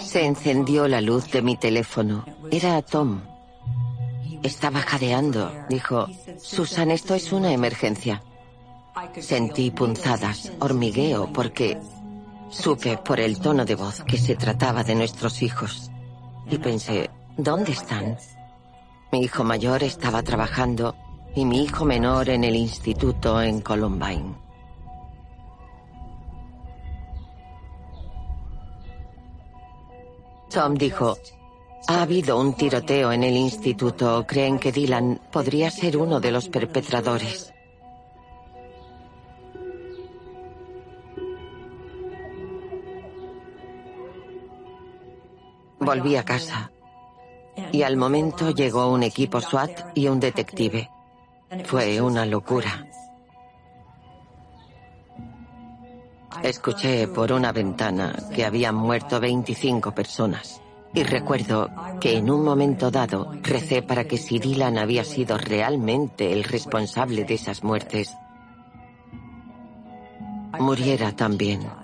Se encendió la luz de mi teléfono. Era Tom. Estaba jadeando. Dijo, Susan, esto es una emergencia. Sentí punzadas, hormigueo, porque supe por el tono de voz que se trataba de nuestros hijos. Y pensé, ¿dónde están? Mi hijo mayor estaba trabajando y mi hijo menor en el instituto en Columbine. Tom dijo, ha habido un tiroteo en el instituto. Creen que Dylan podría ser uno de los perpetradores. Volví a casa y al momento llegó un equipo SWAT y un detective. Fue una locura. Escuché por una ventana que habían muerto 25 personas. Y recuerdo que en un momento dado recé para que si Dylan había sido realmente el responsable de esas muertes, muriera también.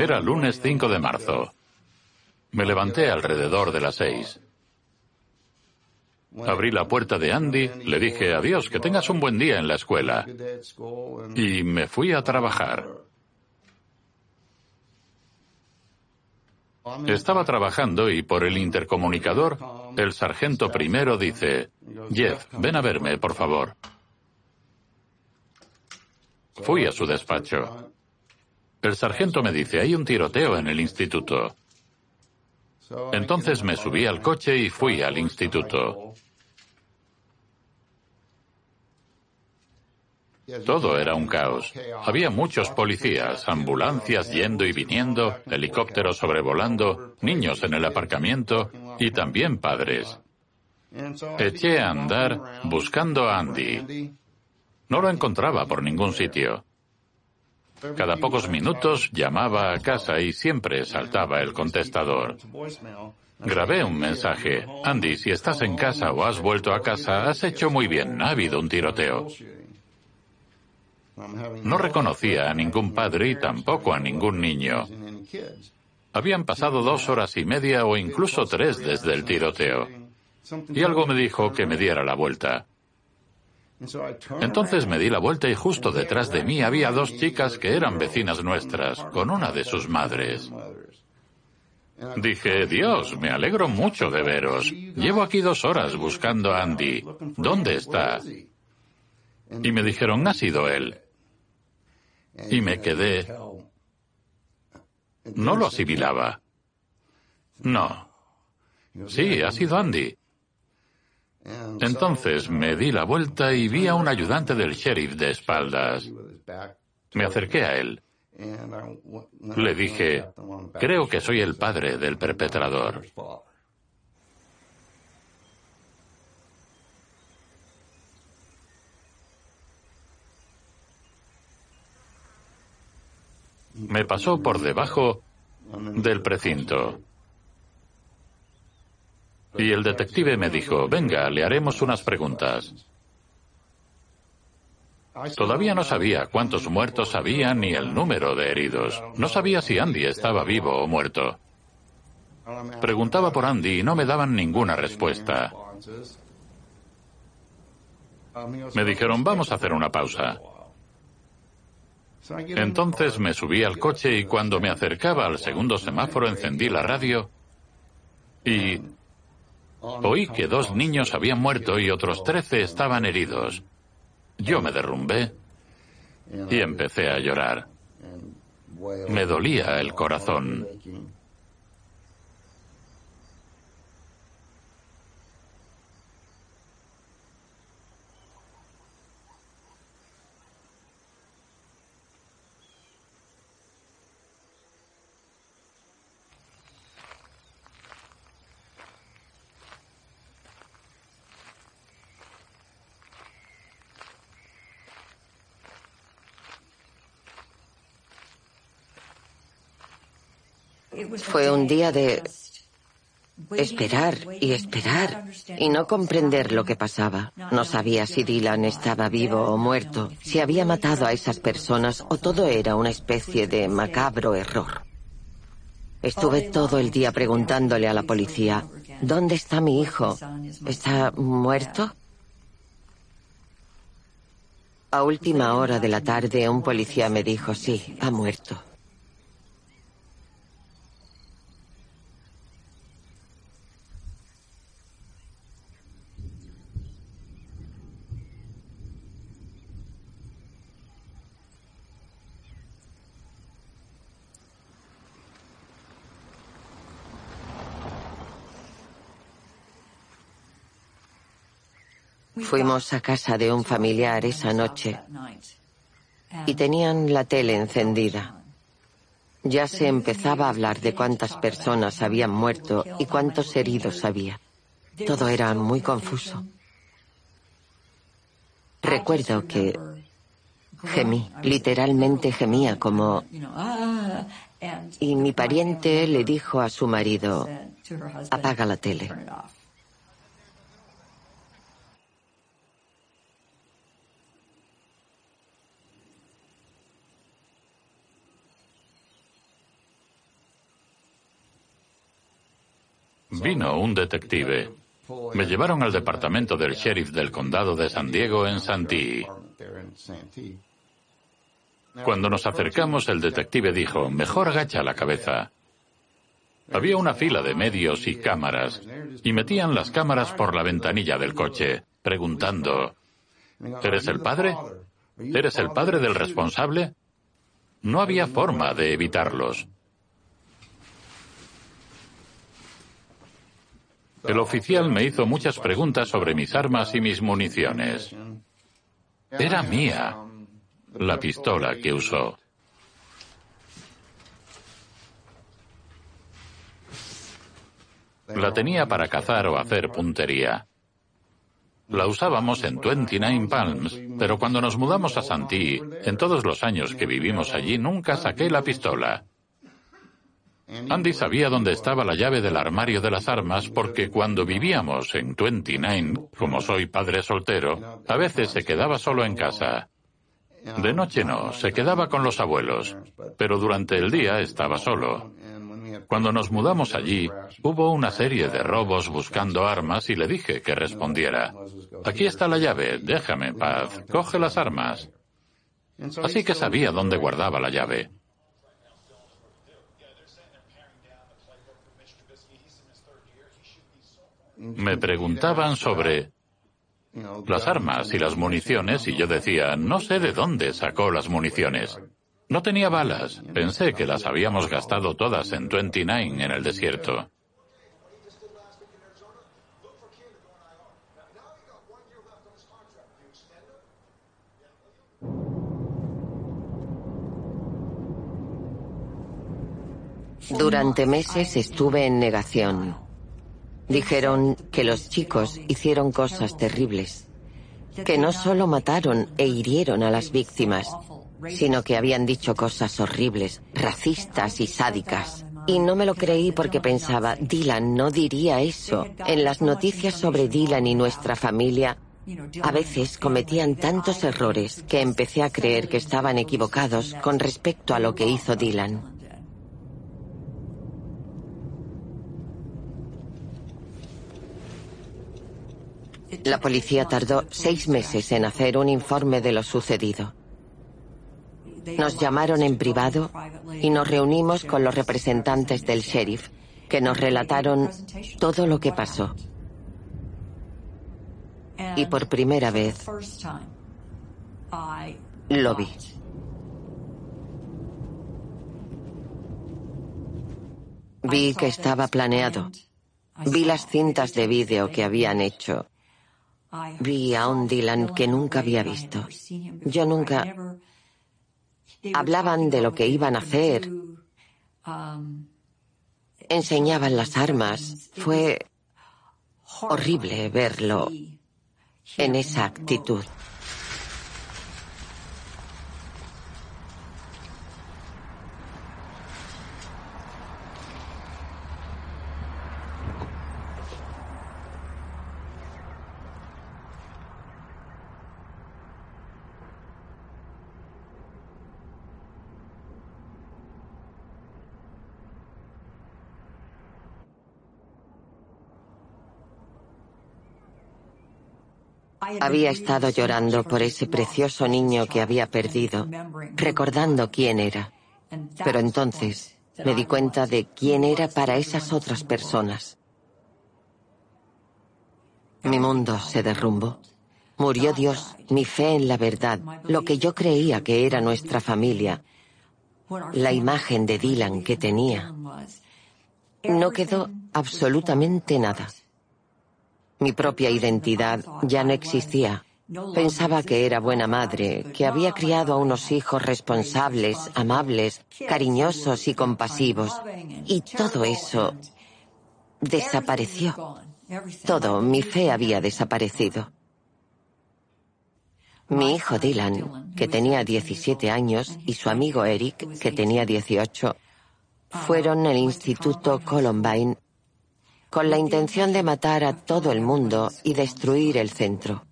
Era lunes 5 de marzo. Me levanté alrededor de las seis. Abrí la puerta de Andy, le dije adiós, que tengas un buen día en la escuela. Y me fui a trabajar. Estaba trabajando y por el intercomunicador, el sargento primero dice, Jeff, ven a verme, por favor. Fui a su despacho. El sargento me dice, hay un tiroteo en el instituto. Entonces me subí al coche y fui al instituto. Todo era un caos. Había muchos policías, ambulancias yendo y viniendo, helicópteros sobrevolando, niños en el aparcamiento y también padres. Eché a andar buscando a Andy. No lo encontraba por ningún sitio. Cada pocos minutos llamaba a casa y siempre saltaba el contestador. Grabé un mensaje. Andy, si estás en casa o has vuelto a casa, has hecho muy bien. Ha habido un tiroteo. No reconocía a ningún padre y tampoco a ningún niño. Habían pasado dos horas y media o incluso tres desde el tiroteo. Y algo me dijo que me diera la vuelta. Entonces me di la vuelta y justo detrás de mí había dos chicas que eran vecinas nuestras, con una de sus madres. Dije, Dios, me alegro mucho de veros. Llevo aquí dos horas buscando a Andy. ¿Dónde está? Y me dijeron, ha sido él. Y me quedé. No lo asimilaba. No. Sí, ha sido Andy. Entonces me di la vuelta y vi a un ayudante del sheriff de espaldas. Me acerqué a él. Le dije, creo que soy el padre del perpetrador. Me pasó por debajo del precinto. Y el detective me dijo, venga, le haremos unas preguntas. Todavía no sabía cuántos muertos había ni el número de heridos. No sabía si Andy estaba vivo o muerto. Preguntaba por Andy y no me daban ninguna respuesta. Me dijeron, vamos a hacer una pausa. Entonces me subí al coche y cuando me acercaba al segundo semáforo encendí la radio y oí que dos niños habían muerto y otros trece estaban heridos. Yo me derrumbé y empecé a llorar. Me dolía el corazón. Fue un día de esperar y esperar y no comprender lo que pasaba. No sabía si Dylan estaba vivo o muerto, si había matado a esas personas o todo era una especie de macabro error. Estuve todo el día preguntándole a la policía, ¿dónde está mi hijo? ¿Está muerto? A última hora de la tarde un policía me dijo, sí, ha muerto. Fuimos a casa de un familiar esa noche y tenían la tele encendida. Ya se empezaba a hablar de cuántas personas habían muerto y cuántos heridos había. Todo era muy confuso. Recuerdo que gemí, literalmente gemía como... Y mi pariente le dijo a su marido, apaga la tele. Vino un detective. Me llevaron al departamento del sheriff del condado de San Diego en Santee. Cuando nos acercamos, el detective dijo, mejor agacha la cabeza. Había una fila de medios y cámaras, y metían las cámaras por la ventanilla del coche, preguntando, ¿Eres el padre? ¿Eres el padre del responsable? No había forma de evitarlos. El oficial me hizo muchas preguntas sobre mis armas y mis municiones. Era mía la pistola que usó. La tenía para cazar o hacer puntería. La usábamos en 29 Palms, pero cuando nos mudamos a Santee, en todos los años que vivimos allí, nunca saqué la pistola. Andy sabía dónde estaba la llave del armario de las armas porque cuando vivíamos en 29, como soy padre soltero, a veces se quedaba solo en casa. De noche no, se quedaba con los abuelos, pero durante el día estaba solo. Cuando nos mudamos allí, hubo una serie de robos buscando armas y le dije que respondiera. Aquí está la llave, déjame en paz, coge las armas. Así que sabía dónde guardaba la llave. Me preguntaban sobre las armas y las municiones y yo decía, no sé de dónde sacó las municiones. No tenía balas. Pensé que las habíamos gastado todas en 29 en el desierto. Durante meses estuve en negación. Dijeron que los chicos hicieron cosas terribles, que no solo mataron e hirieron a las víctimas, sino que habían dicho cosas horribles, racistas y sádicas, Y no me lo creí porque pensaba, Dylan no diría eso. En las noticias sobre Dylan y nuestra familia, a veces cometían tantos errores que empecé a creer que estaban equivocados con respecto a lo que hizo Dylan. La policía tardó seis meses en hacer un informe de lo sucedido. Nos llamaron en privado y nos reunimos con los representantes del sheriff, que nos relataron todo lo que pasó. Y por primera vez lo vi. Vi que estaba planeado. Vi las cintas de vídeo que habían hecho Vi a un Dylan que nunca había visto. Yo nunca... Hablaban de lo que iban a hacer. Enseñaban las armas. Fue horrible verlo en esa actitud. Había estado llorando por ese precioso niño que había perdido, recordando quién era. Pero entonces me di cuenta de quién era para esas otras personas. Mi mundo se derrumbó. Murió Dios, mi fe en la verdad, lo que yo creía que era nuestra familia, la imagen de Dylan que tenía. No quedó absolutamente nada. Mi propia identidad ya no existía. Pensaba que era buena madre, que había criado a unos hijos responsables, amables, cariñosos y compasivos. Y todo eso desapareció. Todo, mi fe había desaparecido. Mi hijo Dylan, que tenía 17 años, y su amigo Eric, que tenía 18, fueron al Instituto Columbine con la intención de matar a todo el mundo y destruir el centro.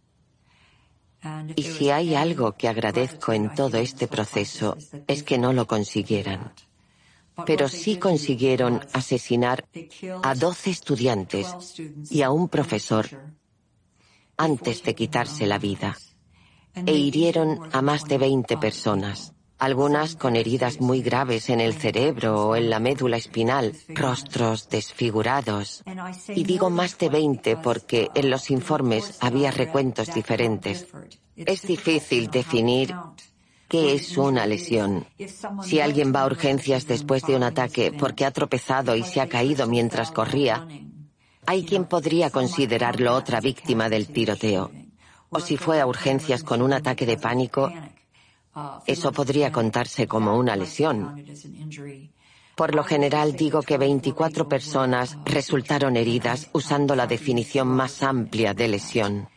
Y si hay algo que agradezco en todo este proceso es que no lo consiguieran. Pero sí consiguieron asesinar a 12 estudiantes y a un profesor antes de quitarse la vida. E hirieron a más de 20 personas algunas con heridas muy graves en el cerebro o en la médula espinal, rostros desfigurados. Y digo más de 20 porque en los informes había recuentos diferentes. Es difícil definir qué es una lesión. Si alguien va a urgencias después de un ataque porque ha tropezado y se ha caído mientras corría, hay quien podría considerarlo otra víctima del tiroteo. O si fue a urgencias con un ataque de pánico, eso podría contarse como una lesión. Por lo general digo que 24 personas resultaron heridas usando la definición más amplia de lesión.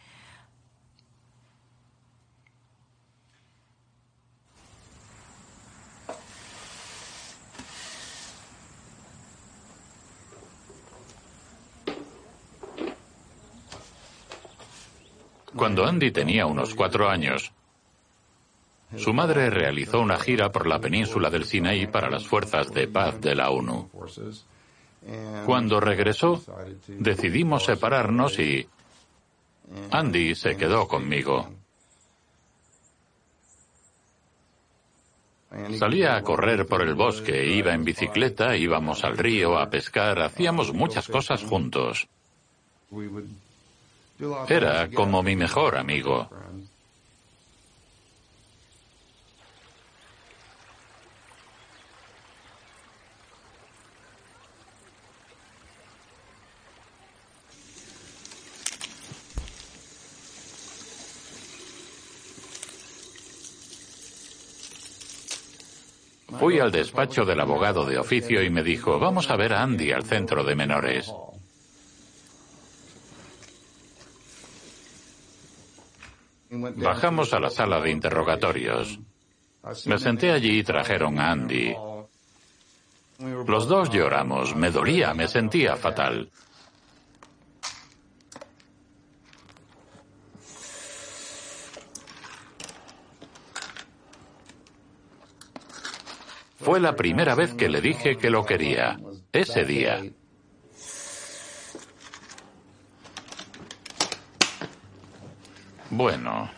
Cuando Andy tenía unos cuatro años, su madre realizó una gira por la península del Sinaí para las fuerzas de paz de la ONU. Cuando regresó, decidimos separarnos y Andy se quedó conmigo. Salía a correr por el bosque, iba en bicicleta, íbamos al río a pescar, hacíamos muchas cosas juntos. Era como mi mejor amigo. Fui al despacho del abogado de oficio y me dijo, vamos a ver a Andy al centro de menores. Bajamos a la sala de interrogatorios. Me senté allí y trajeron a Andy. Los dos lloramos, me dolía, me sentía fatal. Fue la primera vez que le dije que lo quería, ese día. Bueno,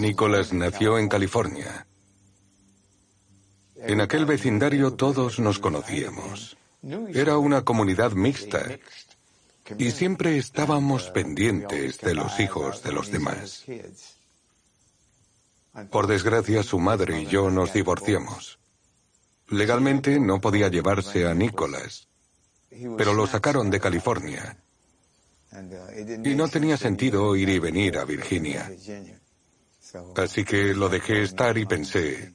Nicholas nació en California. En aquel vecindario todos nos conocíamos. Era una comunidad mixta y siempre estábamos pendientes de los hijos de los demás. Por desgracia, su madre y yo nos divorciamos. Legalmente no podía llevarse a Nicholas, pero lo sacaron de California. Y no tenía sentido ir y venir a Virginia. Así que lo dejé estar y pensé,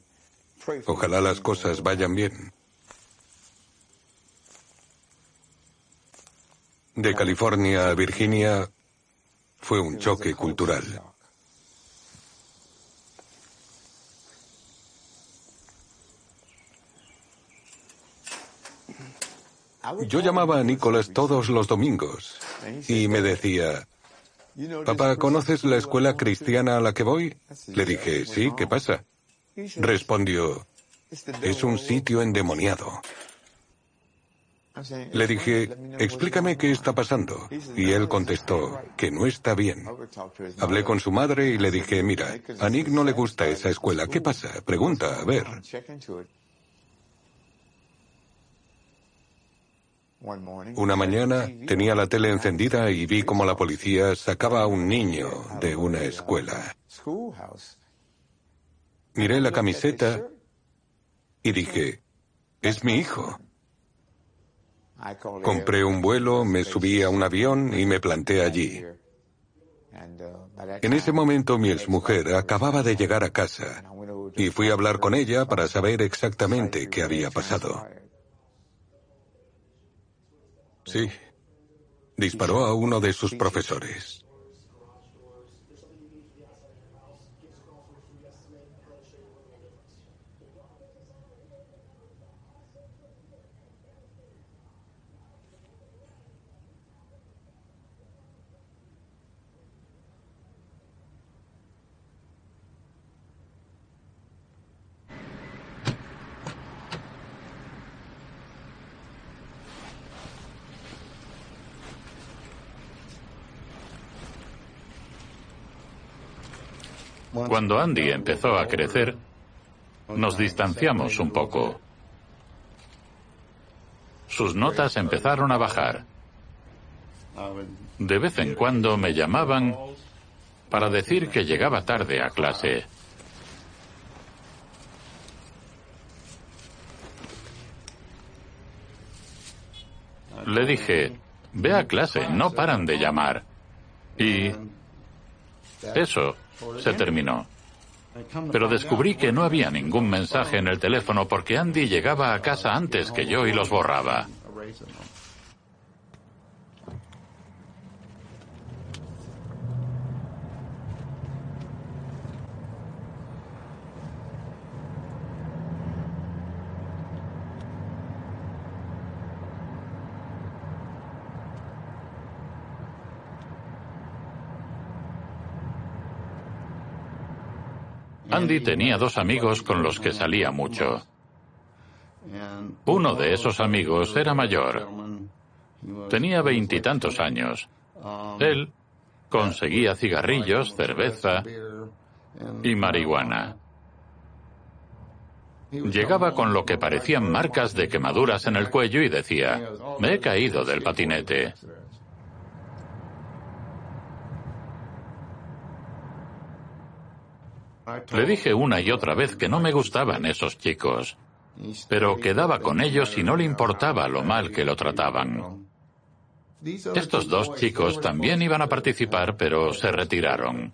ojalá las cosas vayan bien. De California a Virginia fue un choque cultural. Yo llamaba a Nicolás todos los domingos y me decía, Papá, ¿conoces la escuela cristiana a la que voy? Le dije, sí, ¿qué pasa? Respondió, es un sitio endemoniado. Le dije, explícame qué está pasando. Y él contestó, que no está bien. Hablé con su madre y le dije, mira, a Nick no le gusta esa escuela. ¿Qué pasa? Pregunta, a ver. Una mañana tenía la tele encendida y vi cómo la policía sacaba a un niño de una escuela. Miré la camiseta y dije, es mi hijo. Compré un vuelo, me subí a un avión y me planté allí. En ese momento mi exmujer acababa de llegar a casa y fui a hablar con ella para saber exactamente qué había pasado. Sí, disparó a uno de sus profesores. Cuando Andy empezó a crecer, nos distanciamos un poco. Sus notas empezaron a bajar. De vez en cuando me llamaban para decir que llegaba tarde a clase. Le dije, ve a clase, no paran de llamar. Y eso se terminó. Pero descubrí que no había ningún mensaje en el teléfono porque Andy llegaba a casa antes que yo y los borraba. Andy tenía dos amigos con los que salía mucho. Uno de esos amigos era mayor. Tenía veintitantos años. Él conseguía cigarrillos, cerveza y marihuana. Llegaba con lo que parecían marcas de quemaduras en el cuello y decía, me he caído del patinete. Le dije una y otra vez que no me gustaban esos chicos. pero quedaba con ellos y no le importaba lo mal que lo trataban. Estos dos chicos también iban a participar, pero se retiraron.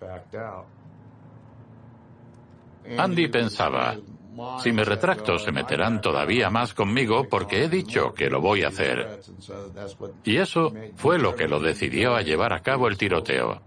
Andy pensaba, si me retracto se meterán todavía más conmigo porque he dicho que lo voy a hacer. Y eso fue lo que lo decidió a llevar a cabo el tiroteo.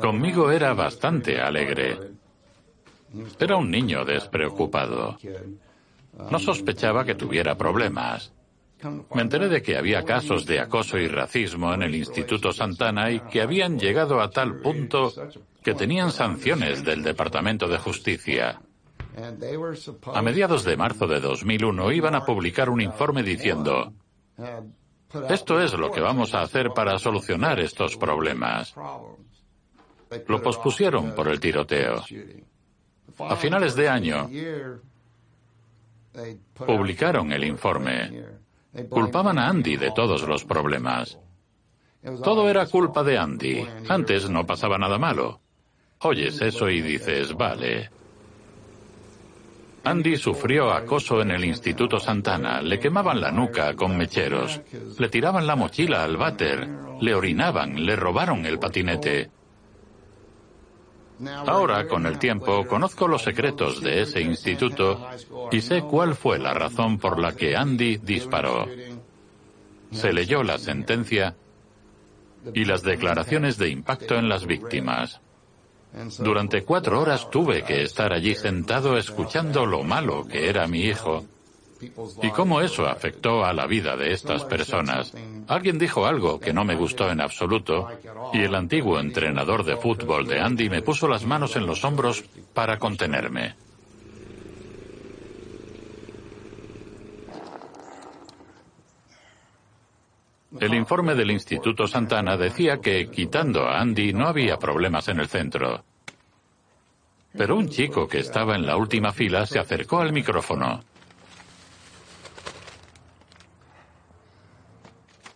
Conmigo era alegre. Era un niño despreocupado. No sospechaba que tuviera problemas. Me enteré de que había casos de acoso y racismo en el Instituto Santana y que habían llegado a tal punto que tenían sanciones del Departamento de Justicia. A mediados de marzo de 2001 iban a publicar un informe diciendo, esto es lo que vamos a hacer para solucionar estos problemas. Lo pospusieron por el tiroteo. A finales de año, publicaron el informe. Culpaban a Andy de todos los problemas. Todo era culpa de Andy. Antes no pasaba nada malo. Oyes eso y dices, vale. Andy sufrió acoso en el Instituto Santana. Le quemaban la nuca con mecheros. Le tiraban la mochila al váter. Le orinaban. Le robaron el patinete. Ahora, con el tiempo, conozco los secretos de ese instituto y sé cuál fue la razón por la que Andy disparó. Se leyó la sentencia y las declaraciones de impacto en las víctimas. Durante cuatro horas tuve que estar allí sentado escuchando lo malo que era mi hijo y cómo eso afectó a la vida de estas personas. Alguien dijo algo que no me gustó en absoluto y el antiguo entrenador de fútbol de Andy me puso las manos en los hombros para contenerme. El informe del Instituto Santana decía que, quitando a Andy, no había problemas en el centro. Pero un chico que estaba en la última fila se acercó al micrófono.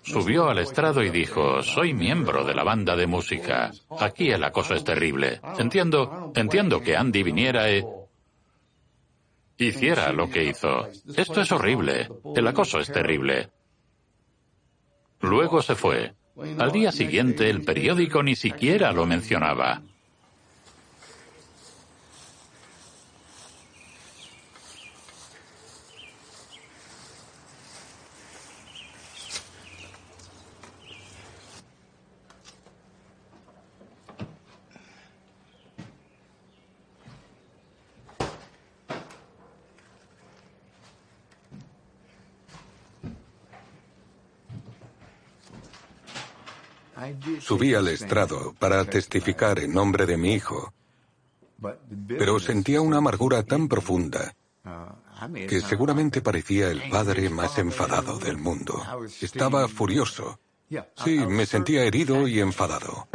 Subió al estrado y dijo, soy miembro de la banda de música. Aquí el acoso es terrible. Entiendo, entiendo que Andy viniera e hiciera lo que hizo. Esto es horrible. El acoso es terrible. Luego se fue. Al día siguiente el periódico ni siquiera lo mencionaba. Subí al estrado para testificar en nombre de mi hijo, pero sentía una amargura tan profunda que seguramente parecía el padre más enfadado del mundo. Estaba furioso. Sí, me sentía herido y enfadado.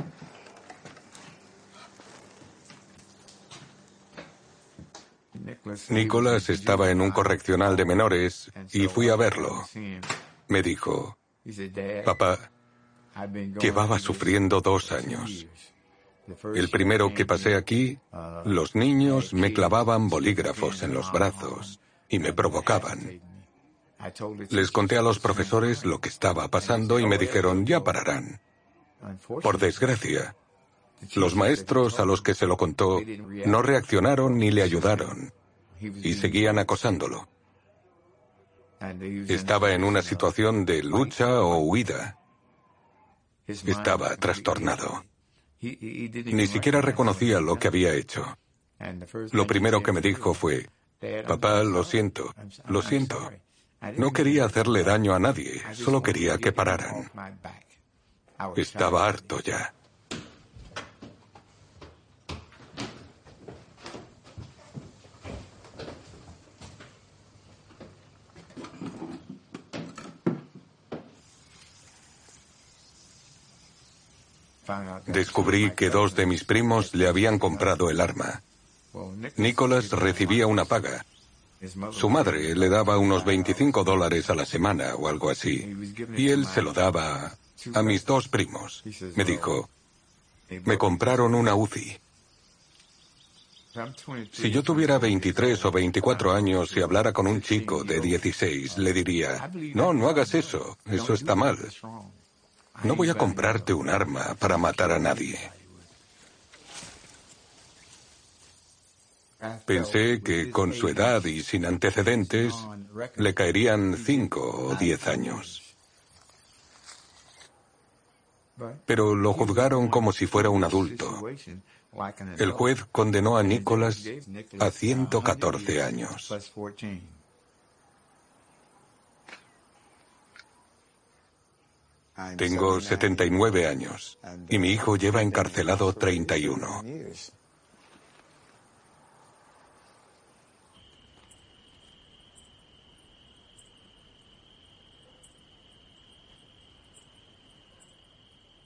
Nicolás estaba en un correccional de menores y fui a verlo. Me dijo, papá, Llevaba sufriendo dos años. El primero que pasé aquí, los niños me clavaban bolígrafos en los brazos y me provocaban. Les conté a los profesores lo que estaba pasando y me dijeron, ya pararán. Por desgracia, los maestros a los que se lo contó no reaccionaron ni le ayudaron y seguían acosándolo. Estaba en una situación de lucha o huida. Estaba trastornado. Ni siquiera reconocía lo que había hecho. Lo primero que me dijo fue, papá, lo siento, lo siento. No quería hacerle daño a nadie, solo quería que pararan. Estaba harto ya. Descubrí que dos de mis primos le habían comprado el arma. Nicholas recibía una paga. Su madre le daba unos 25 dólares a la semana o algo así. Y él se lo daba a mis dos primos. Me dijo, me compraron una UCI. Si yo tuviera 23 o 24 años y hablara con un chico de 16, le diría, no, no hagas eso, eso está mal. No voy a comprarte un arma para matar a nadie. Pensé que con su edad y sin antecedentes le caerían 5 o 10 años. Pero lo juzgaron como si fuera un adulto. El juez condenó a Nicholas a 114 años. Tengo 79 años y mi hijo lleva encarcelado 31.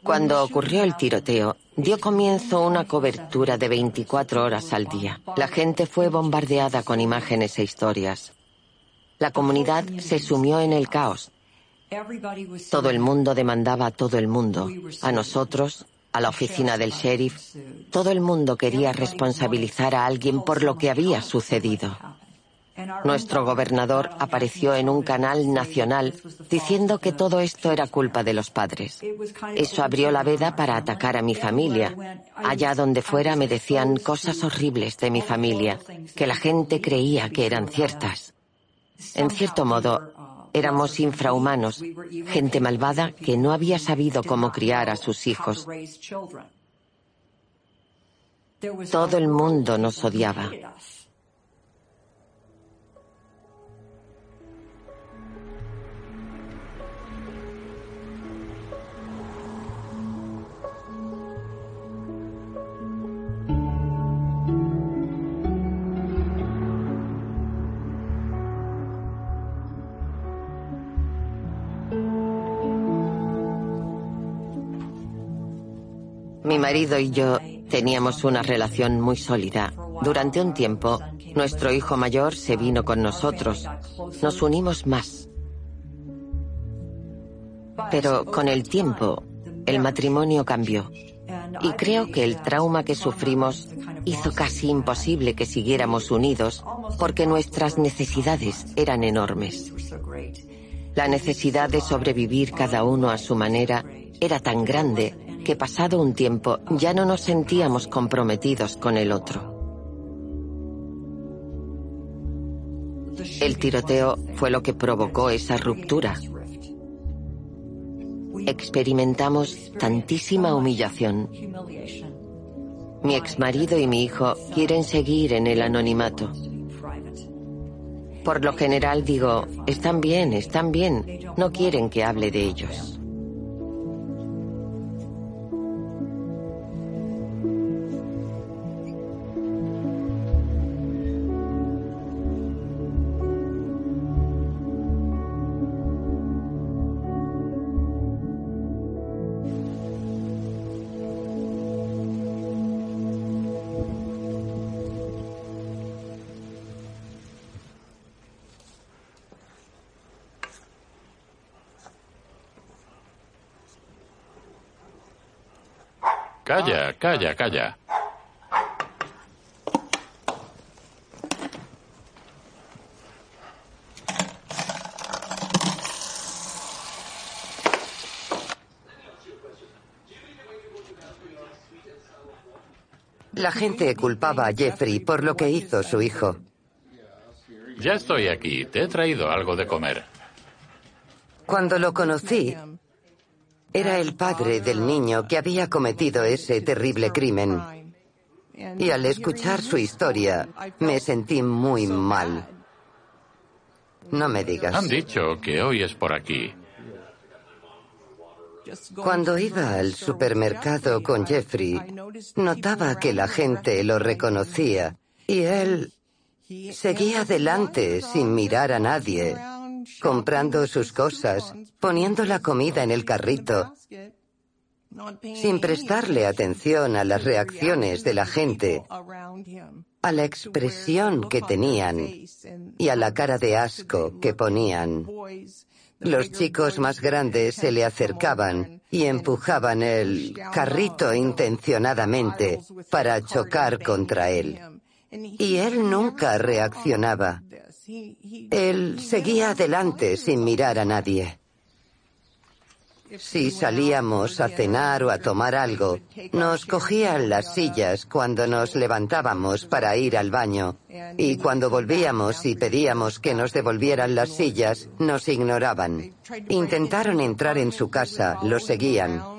Cuando ocurrió el tiroteo, dio comienzo una cobertura de 24 horas al día. La gente fue bombardeada con imágenes e historias. La comunidad se sumió en el caos. Todo el mundo demandaba a todo el mundo, a nosotros, a la oficina del sheriff. Todo el mundo quería responsabilizar a alguien por lo que había sucedido. Nuestro gobernador apareció en un canal nacional diciendo que todo esto era culpa de los padres. Eso abrió la veda para atacar a mi familia. Allá donde fuera me decían cosas horribles de mi familia, que la gente creía que eran ciertas. En cierto modo, éramos infrahumanos, gente malvada que no había sabido cómo criar a sus hijos. Todo el mundo nos odiaba. Mi marido y yo teníamos una relación muy sólida. Durante un tiempo, nuestro hijo mayor se vino con nosotros. Nos unimos más. Pero con el tiempo, el matrimonio cambió. Y creo que el trauma que sufrimos hizo casi imposible que siguiéramos unidos porque nuestras necesidades eran enormes. La necesidad de sobrevivir cada uno a su manera era tan grande que pasado un tiempo ya no nos sentíamos comprometidos con el otro. El tiroteo fue lo que provocó esa ruptura. Experimentamos tantísima humillación. Mi exmarido y mi hijo quieren seguir en el anonimato. Por lo general digo, están bien, están bien, no quieren que hable de ellos. Calla, calla, calla. La gente culpaba a Jeffrey por lo que hizo su hijo. Ya estoy aquí. Te he traído algo de comer. Cuando lo conocí, era el padre del niño que había cometido ese terrible crimen. Y al escuchar su historia, me sentí muy mal. No me digas. Han dicho que hoy es por aquí. Cuando iba al supermercado con Jeffrey, notaba que la gente lo reconocía y él seguía adelante sin mirar a nadie comprando sus cosas, poniendo la comida en el carrito. sin prestarle atención a las reacciones de la gente, a la expresión que tenían y a la cara de asco que ponían. Los chicos más grandes se le acercaban y empujaban el carrito intencionadamente para chocar contra él. Y él nunca reaccionaba. Él seguía adelante sin mirar a nadie. Si salíamos a cenar o a tomar algo, nos cogían las sillas cuando nos levantábamos para ir al baño. Y cuando volvíamos y pedíamos que nos devolvieran las sillas, nos ignoraban. Intentaron entrar en su casa, lo seguían.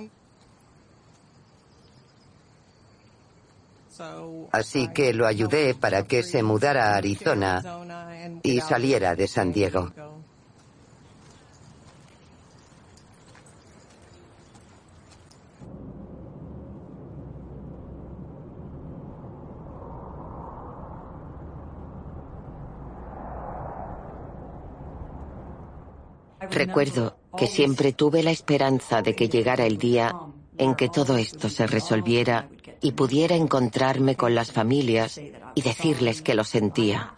Así que lo ayudé para que se mudara a Arizona y saliera de San Diego. Recuerdo que siempre tuve la esperanza de que llegara el día en que todo esto se resolviera y pudiera encontrarme con las familias y decirles que lo sentía.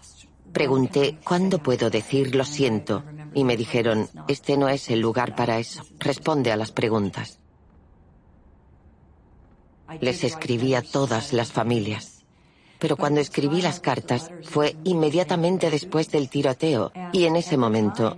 Pregunté, ¿cuándo puedo decir lo siento? Y me dijeron, este no es el lugar para eso. Responde a las preguntas. Les escribí a todas las familias. Pero cuando escribí las cartas fue inmediatamente después del tiroteo y en ese momento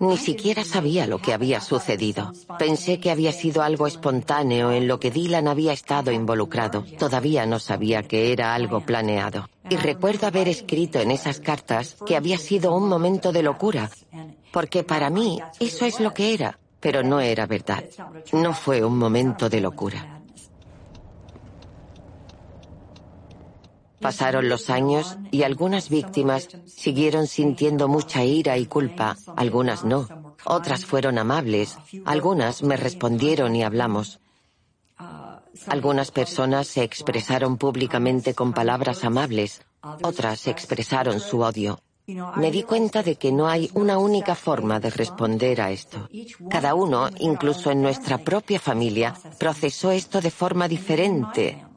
ni siquiera sabía lo que había sucedido. Pensé que había sido algo espontáneo en lo que Dylan había estado involucrado. Todavía no sabía que era algo planeado. Y recuerdo haber escrito en esas cartas que había sido un momento de locura, porque para mí eso es lo que era, pero no era verdad. No fue un momento de locura. Pasaron los años y algunas víctimas siguieron sintiendo mucha ira y culpa, algunas no. Otras fueron amables, algunas me respondieron y hablamos. Algunas personas se expresaron públicamente con palabras amables, otras expresaron su odio. Me di cuenta de que no hay una única forma de responder a esto. Cada uno, incluso en nuestra propia familia, procesó esto de forma diferente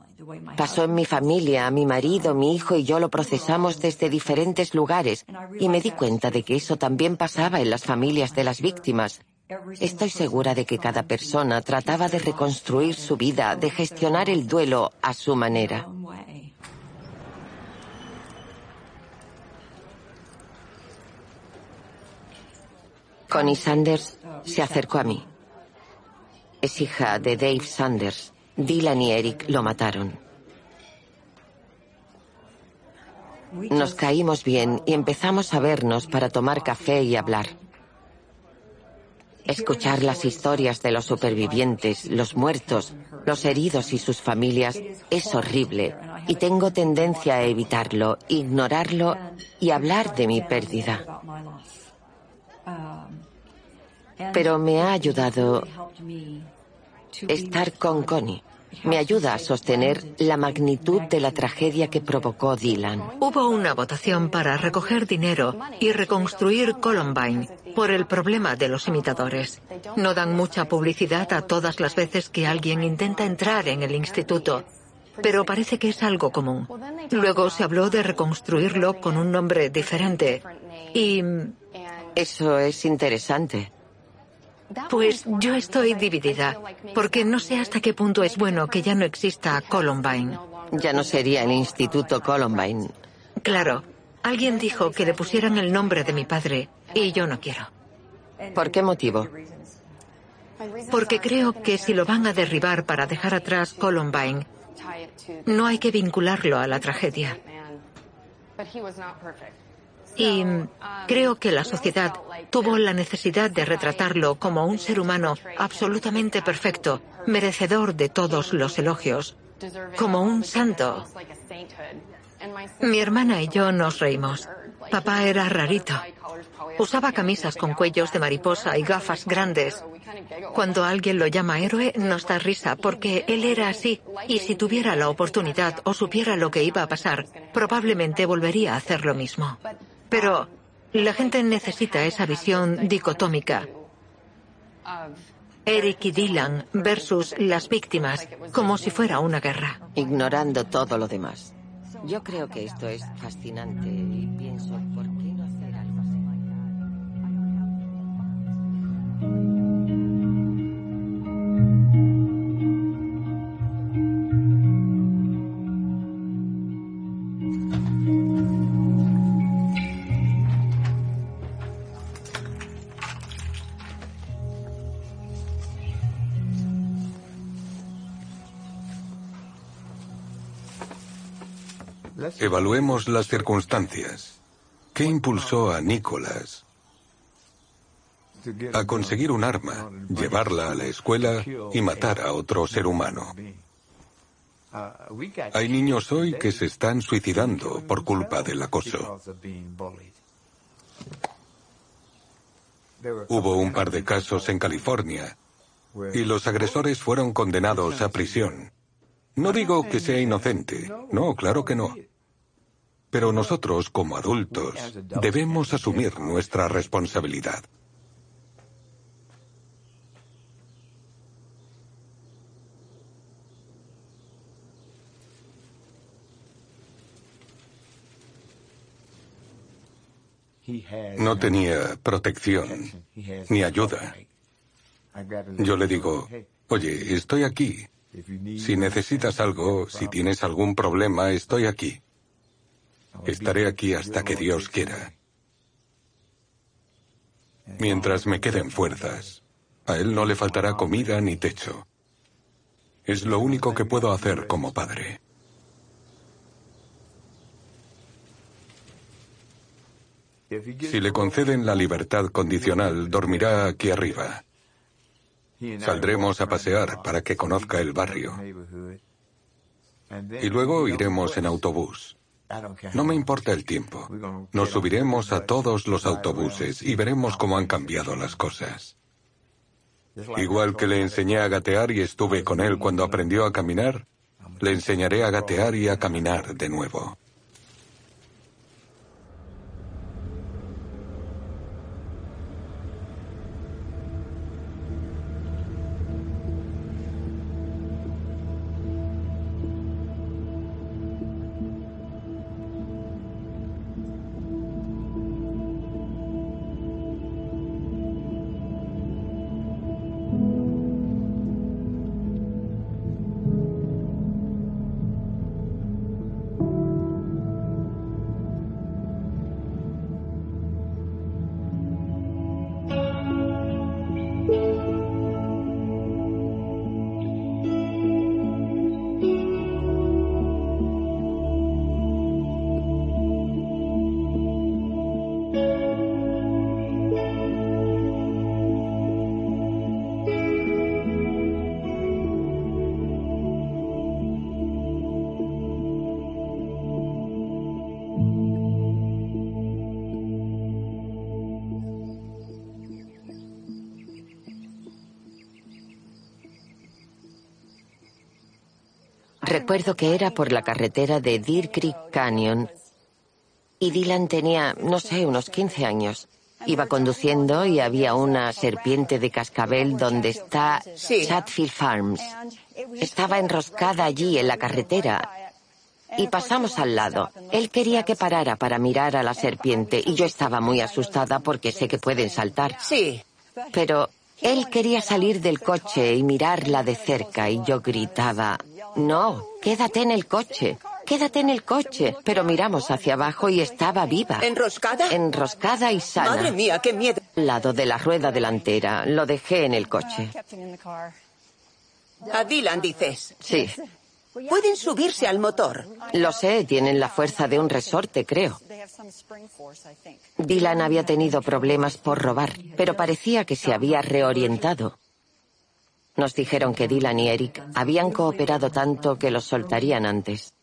Pasó en mi familia, mi marido, mi hijo y yo lo procesamos desde diferentes lugares y me di cuenta de que eso también pasaba en las familias de las víctimas. Estoy segura de que cada persona trataba de reconstruir su vida, de gestionar el duelo a su manera. Connie Sanders se acercó a mí. Es hija de Dave Sanders. Dylan y Eric lo mataron. Nos caímos bien y empezamos a vernos para tomar café y hablar. Escuchar las historias de los supervivientes, los muertos, los heridos y sus familias es horrible y tengo tendencia a evitarlo, ignorarlo y hablar de mi pérdida. Pero me ha ayudado estar con Connie me ayuda a sostener la magnitud de la tragedia que provocó Dylan. Hubo una votación para recoger dinero y reconstruir Columbine por el problema de los imitadores. No dan mucha publicidad a todas las veces que alguien intenta entrar en el instituto, pero parece que es algo común. Luego se habló de reconstruirlo con un nombre diferente y... Eso es interesante. Pues yo estoy dividida, porque no sé hasta qué punto es bueno que ya no exista Columbine. Ya no sería el Instituto Columbine. Claro. Alguien dijo que le pusieran el nombre de mi padre, y yo no quiero. ¿Por qué motivo? Porque creo que si lo van a derribar para dejar atrás Columbine, no hay que vincularlo a la tragedia. Y creo que la sociedad tuvo la necesidad de retratarlo como un ser humano absolutamente perfecto, merecedor de todos los elogios, como un santo. Mi hermana y yo nos reímos. Papá era rarito. Usaba camisas con cuellos de mariposa y gafas grandes. Cuando alguien lo llama héroe, nos da risa porque él era así y si tuviera la oportunidad o supiera lo que iba a pasar, probablemente volvería a hacer lo mismo. Pero la gente necesita esa visión dicotómica Eric y Dylan versus las víctimas, como si fuera una guerra. Ignorando todo lo demás. Yo creo que esto es fascinante y pienso, Evaluemos las circunstancias. ¿Qué impulsó a Nicholas a conseguir un arma, llevarla a la escuela y matar a otro ser humano? Hay niños hoy que se están suicidando por culpa del acoso. Hubo un par de casos en California y los agresores fueron condenados a prisión. No digo que sea inocente, no, claro que no. Pero nosotros, como adultos, debemos asumir nuestra responsabilidad. No tenía protección ni ayuda. Yo le digo, oye, estoy aquí. Si necesitas algo, si tienes algún problema, estoy aquí. Estaré aquí hasta que Dios quiera. Mientras me queden fuerzas, a él no le faltará comida ni techo. Es lo único que puedo hacer como padre. Si le conceden la libertad condicional, dormirá aquí arriba. Saldremos a pasear para que conozca el barrio. Y luego iremos en autobús. No me importa el tiempo. Nos subiremos a todos los autobuses y veremos cómo han cambiado las cosas. Igual que le enseñé a gatear y estuve con él cuando aprendió a caminar, le enseñaré a gatear y a caminar de nuevo. Recuerdo que era por la carretera de Deer Creek Canyon y Dylan tenía, no sé, unos 15 años. Iba conduciendo y había una serpiente de cascabel donde está Chatfield Farms. Estaba enroscada allí en la carretera y pasamos al lado. Él quería que parara para mirar a la serpiente y yo estaba muy asustada porque sé que pueden saltar. Sí. Pero él quería salir del coche y mirarla de cerca y yo gritaba, no, quédate en el coche. Quédate en el coche. Pero miramos hacia abajo y estaba viva. ¿Enroscada? Enroscada y sana. Madre mía, qué miedo. Lado de la rueda delantera. Lo dejé en el coche. A Dylan dices. Sí. Pueden subirse al motor. Lo sé, tienen la fuerza de un resorte, creo. Dylan había tenido problemas por robar, pero parecía que se había reorientado. Nos dijeron que Dylan y Eric habían cooperado tanto que los soltarían antes.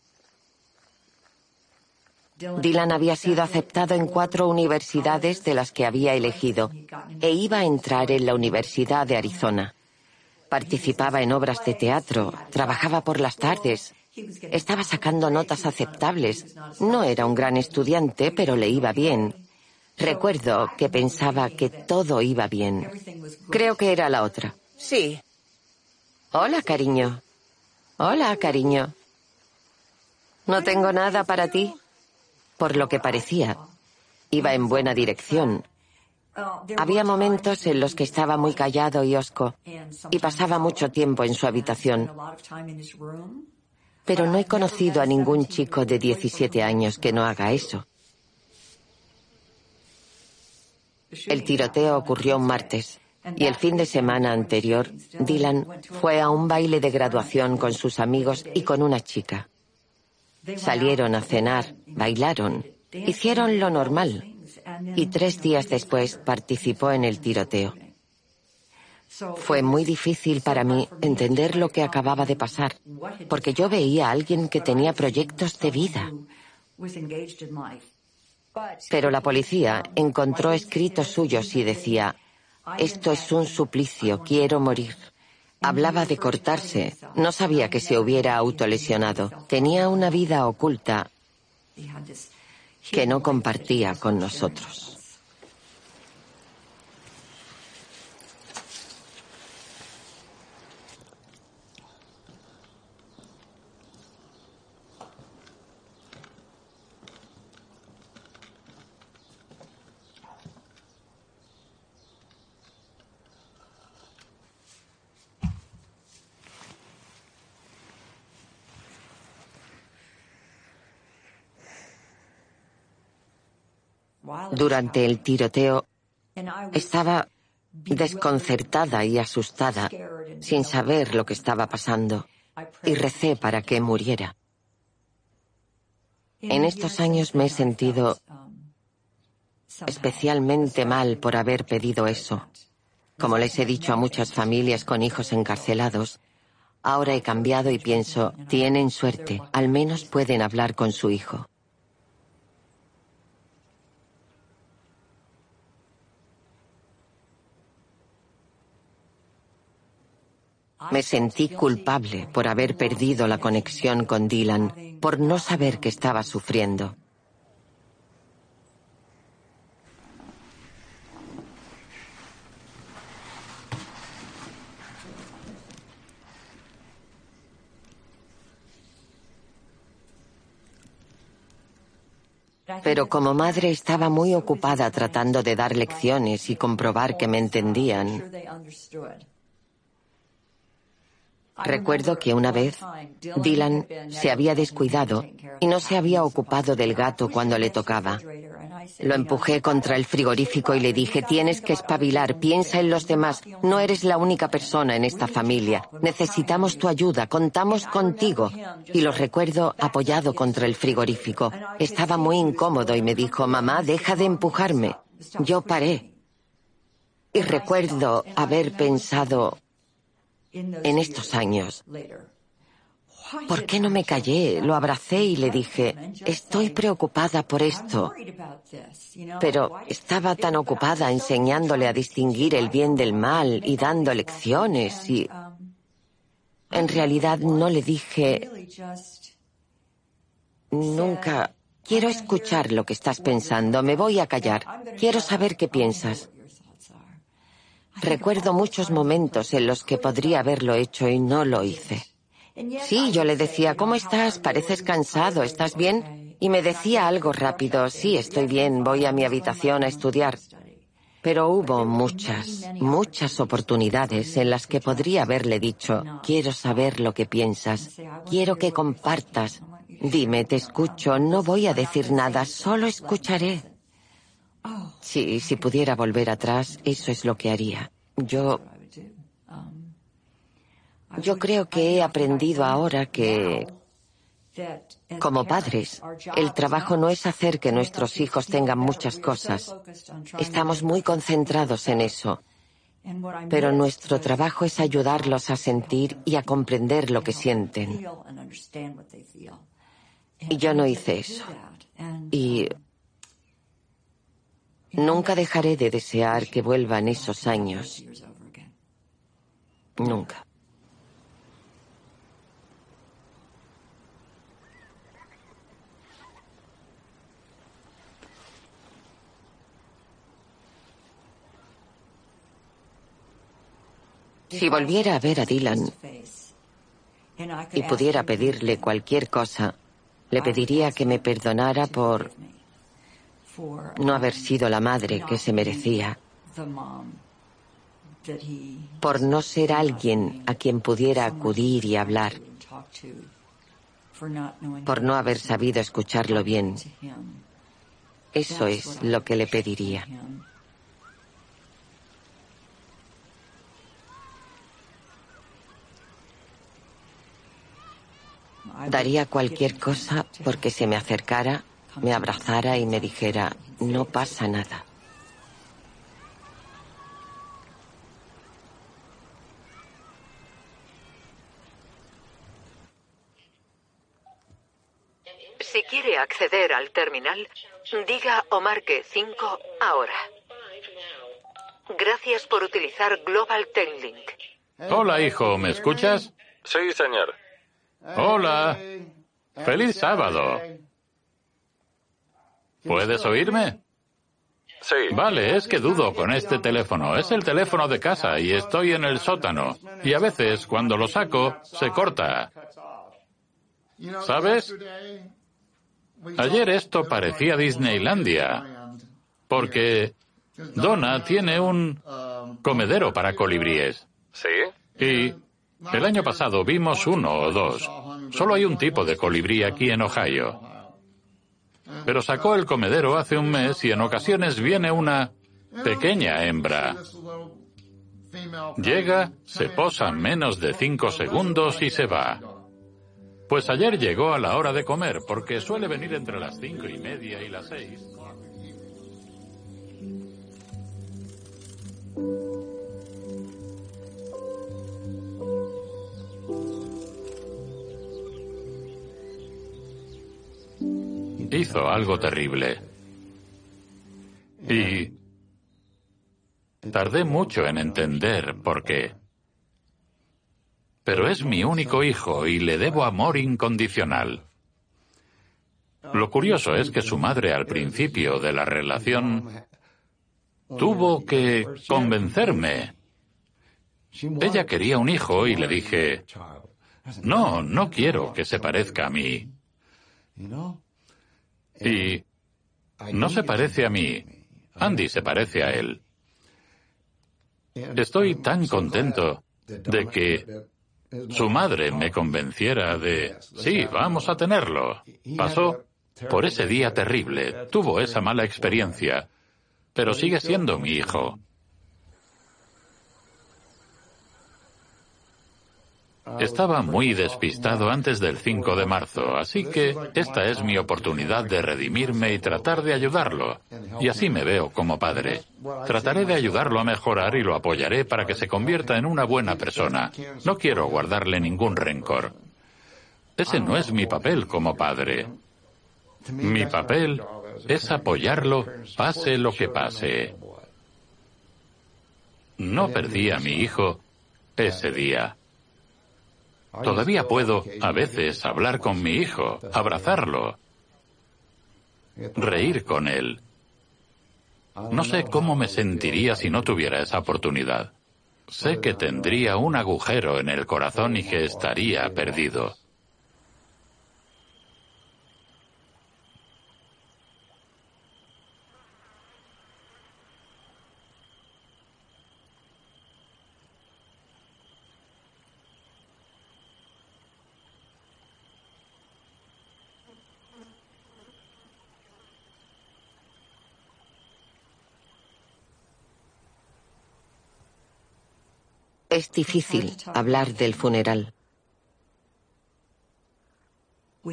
Dylan había sido aceptado en cuatro universidades de las que había elegido e iba a entrar en la Universidad de Arizona. Participaba en obras de teatro, trabajaba por las tardes, estaba sacando notas aceptables. No era un gran estudiante, pero le iba bien. Recuerdo que pensaba que todo iba bien. Creo que era la otra. Sí. Hola, cariño. Hola, cariño. No tengo nada para ti. Por lo que parecía, iba en buena dirección. Había momentos en los que estaba muy callado y osco y pasaba mucho tiempo en su habitación. Pero no he conocido a ningún chico de 17 años que no haga eso. El tiroteo ocurrió un martes y el fin de semana anterior, Dylan fue a un baile de graduación con sus amigos y con una chica. Salieron a cenar, bailaron, hicieron lo normal y tres días después participó en el tiroteo. Fue muy difícil para mí entender lo que acababa de pasar, porque yo veía a alguien que tenía proyectos de vida. Pero la policía encontró escritos suyos y decía, esto es un suplicio, quiero morir. Hablaba de cortarse, no sabía que se hubiera autolesionado. Tenía una vida oculta que no compartía con nosotros. Durante el tiroteo estaba desconcertada y asustada, sin saber lo que estaba pasando, y recé para que muriera. En estos años me he sentido especialmente mal por haber pedido eso. Como les he dicho a muchas familias con hijos encarcelados, ahora he cambiado y pienso, tienen suerte, al menos pueden hablar con su hijo. Me sentí culpable por haber perdido la conexión con Dylan, por no saber que estaba sufriendo. Pero como madre estaba muy ocupada tratando de dar lecciones y comprobar que me entendían. Recuerdo que una vez Dylan se había descuidado y no se había ocupado del gato cuando le tocaba. Lo empujé contra el frigorífico y le dije, tienes que espabilar, piensa en los demás, no eres la única persona en esta familia, necesitamos tu ayuda, contamos contigo. Y lo recuerdo apoyado contra el frigorífico. Estaba muy incómodo y me dijo, mamá, deja de empujarme. Yo paré. Y recuerdo haber pensado, en estos años. ¿Por qué no me callé? Lo abracé y le dije, estoy preocupada por esto. Pero estaba tan ocupada enseñándole a distinguir el bien del mal y dando lecciones y... En realidad no le dije nunca, quiero escuchar lo que estás pensando, me voy a callar, quiero saber qué piensas. Recuerdo muchos momentos en los que podría haberlo hecho y no lo hice. Sí, yo le decía, ¿cómo estás? Pareces cansado, ¿estás bien? Y me decía algo rápido, sí, estoy bien, voy a mi habitación a estudiar. Pero hubo muchas, muchas oportunidades en las que podría haberle dicho, quiero saber lo que piensas, quiero que compartas, dime, te escucho, no voy a decir nada, solo escucharé. Sí, si pudiera volver atrás, eso es lo que haría. Yo... Yo creo que he aprendido ahora que, como padres, el trabajo no es hacer que nuestros hijos tengan muchas cosas. Estamos muy concentrados en eso. Pero nuestro trabajo es ayudarlos a sentir y a comprender lo que sienten. Y yo no hice eso. Y Nunca dejaré de desear que vuelvan esos años. Nunca. Si volviera a ver a Dylan y pudiera pedirle cualquier cosa, le pediría que me perdonara por no haber sido la madre que se merecía, por no ser alguien a quien pudiera acudir y hablar, por no haber sabido escucharlo bien. Eso es lo que le pediría. Daría cualquier cosa porque se me acercara, me abrazara y me dijera, no pasa nada. Si quiere acceder al terminal, diga o marque 5 ahora. Gracias por utilizar Global Tenlink. Hola, hijo, ¿me escuchas? Sí, señor. Hola. Feliz sábado. ¿Puedes oírme? Sí. Vale, es que dudo con este teléfono. Es el teléfono de casa y estoy en el sótano. Y a veces, cuando lo saco, se corta. ¿Sabes? Ayer esto parecía Disneylandia. Porque Donna tiene un comedero para colibríes. ¿Sí? Y el año pasado vimos uno o dos. Solo hay un tipo de colibrí aquí en Ohio. Pero sacó el comedero hace un mes y en ocasiones viene una pequeña hembra. Llega, se posa menos de cinco segundos y se va. Pues ayer llegó a la hora de comer, porque suele venir entre las cinco y media y las seis. Hizo algo terrible. Y tardé mucho en entender por qué. Pero es mi único hijo y le debo amor incondicional. Lo curioso es que su madre al principio de la relación tuvo que convencerme. Ella quería un hijo y le dije, no, no quiero que se parezca a mí. Y no se parece a mí. Andy se parece a él. Estoy tan contento de que su madre me convenciera de, sí, vamos a tenerlo. Pasó por ese día terrible, tuvo esa mala experiencia, pero sigue siendo mi hijo. Estaba muy despistado antes del 5 de marzo, así que esta es mi oportunidad de redimirme y tratar de ayudarlo. Y así me veo como padre. Trataré de ayudarlo a mejorar y lo apoyaré para que se convierta en una buena persona. No quiero guardarle ningún rencor. Ese no es mi papel como padre. Mi papel es apoyarlo pase lo que pase. No perdí a mi hijo ese día. Todavía puedo, a veces, hablar con mi hijo, abrazarlo, reír con él. No sé cómo me sentiría si no tuviera esa oportunidad. Sé que tendría un agujero en el corazón y que estaría perdido. Es difícil hablar del funeral.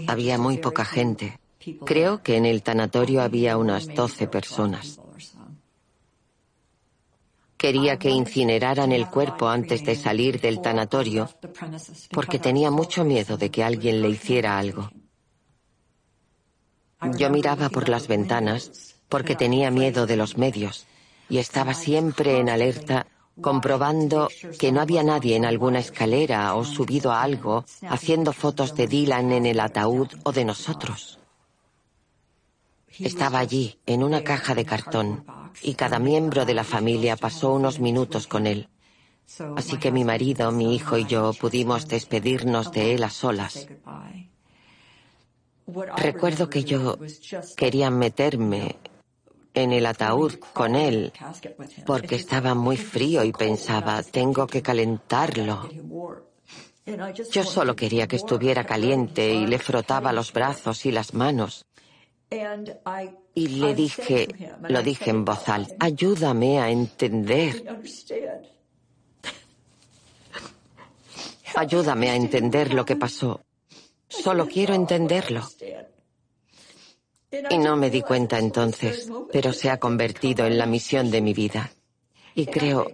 Había muy poca gente. Creo que en el tanatorio había unas 12 personas. Quería que incineraran el cuerpo antes de salir del tanatorio porque tenía mucho miedo de que alguien le hiciera algo. Yo miraba por las ventanas porque tenía miedo de los medios y estaba siempre en alerta comprobando que no había nadie en alguna escalera o subido a algo haciendo fotos de Dylan en el ataúd o de nosotros. Estaba allí, en una caja de cartón, y cada miembro de la familia pasó unos minutos con él. Así que mi marido, mi hijo y yo pudimos despedirnos de él a solas. Recuerdo que yo quería meterme en el ataúd con él porque estaba muy frío y pensaba, tengo que calentarlo. Yo solo quería que estuviera caliente y le frotaba los brazos y las manos. Y le dije, lo dije en voz alta, ayúdame a entender. Ayúdame a entender lo que pasó. Solo quiero entenderlo. Y no me di cuenta entonces, pero se ha convertido en la misión de mi vida. Y creo,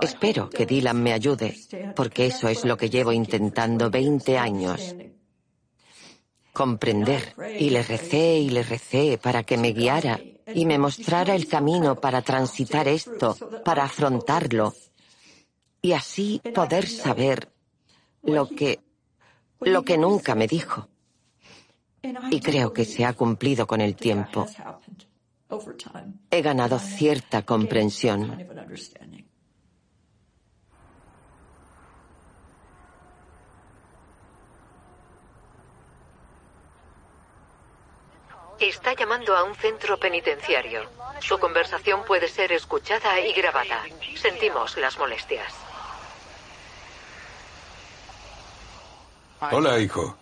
espero que Dylan me ayude, porque eso es lo que llevo intentando 20 años. Comprender. Y le recé y le recé para que me guiara y me mostrara el camino para transitar esto, para afrontarlo. Y así poder saber lo que, lo que nunca me dijo. Y creo que se ha cumplido con el tiempo. He ganado cierta comprensión. Está llamando a un centro penitenciario. Su conversación puede ser escuchada y grabada. Sentimos las molestias. Hola, hijo.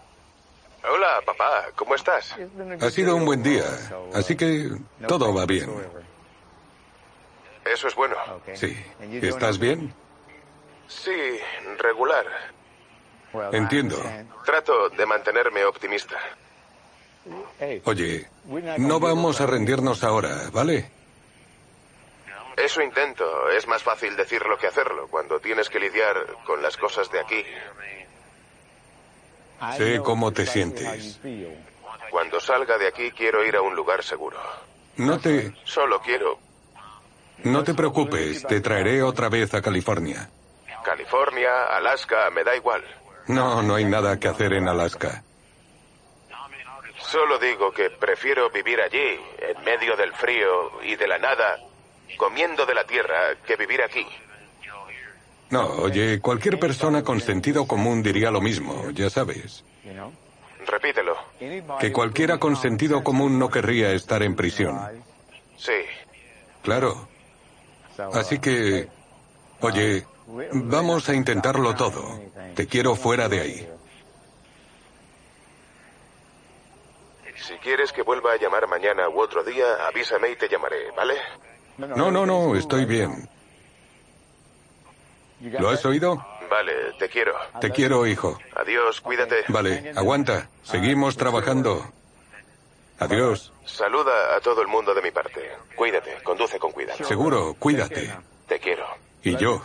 Hola, papá. ¿Cómo estás? Ha sido un buen día, así que todo va bien. Eso es bueno. Sí. ¿Estás bien? Sí, regular. Entiendo. Trato de mantenerme optimista. Oye, no vamos a rendirnos ahora, ¿vale? Eso intento. Es más fácil decirlo que hacerlo cuando tienes que lidiar con las cosas de aquí. Sé cómo te sientes. Cuando salga de aquí quiero ir a un lugar seguro. No te... Solo quiero... No te preocupes, te traeré otra vez a California. California, Alaska, me da igual. No, no hay nada que hacer en Alaska. Solo digo que prefiero vivir allí, en medio del frío y de la nada, comiendo de la tierra, que vivir aquí. No, oye, cualquier persona con sentido común diría lo mismo, ya sabes. Repítelo. Que cualquiera con sentido común no querría estar en prisión. Sí. Claro. Así que, oye, vamos a intentarlo todo. Te quiero fuera de ahí. Si quieres que vuelva a llamar mañana u otro día, avísame y te llamaré, ¿vale? No, no, no, estoy bien. ¿Lo has oído? Vale, te quiero. Te quiero, hijo. Adiós, cuídate. Vale, aguanta. Seguimos trabajando. Adiós. Saluda a todo el mundo de mi parte. Cuídate, conduce con cuidado. Seguro, cuídate. Te quiero. Y yo.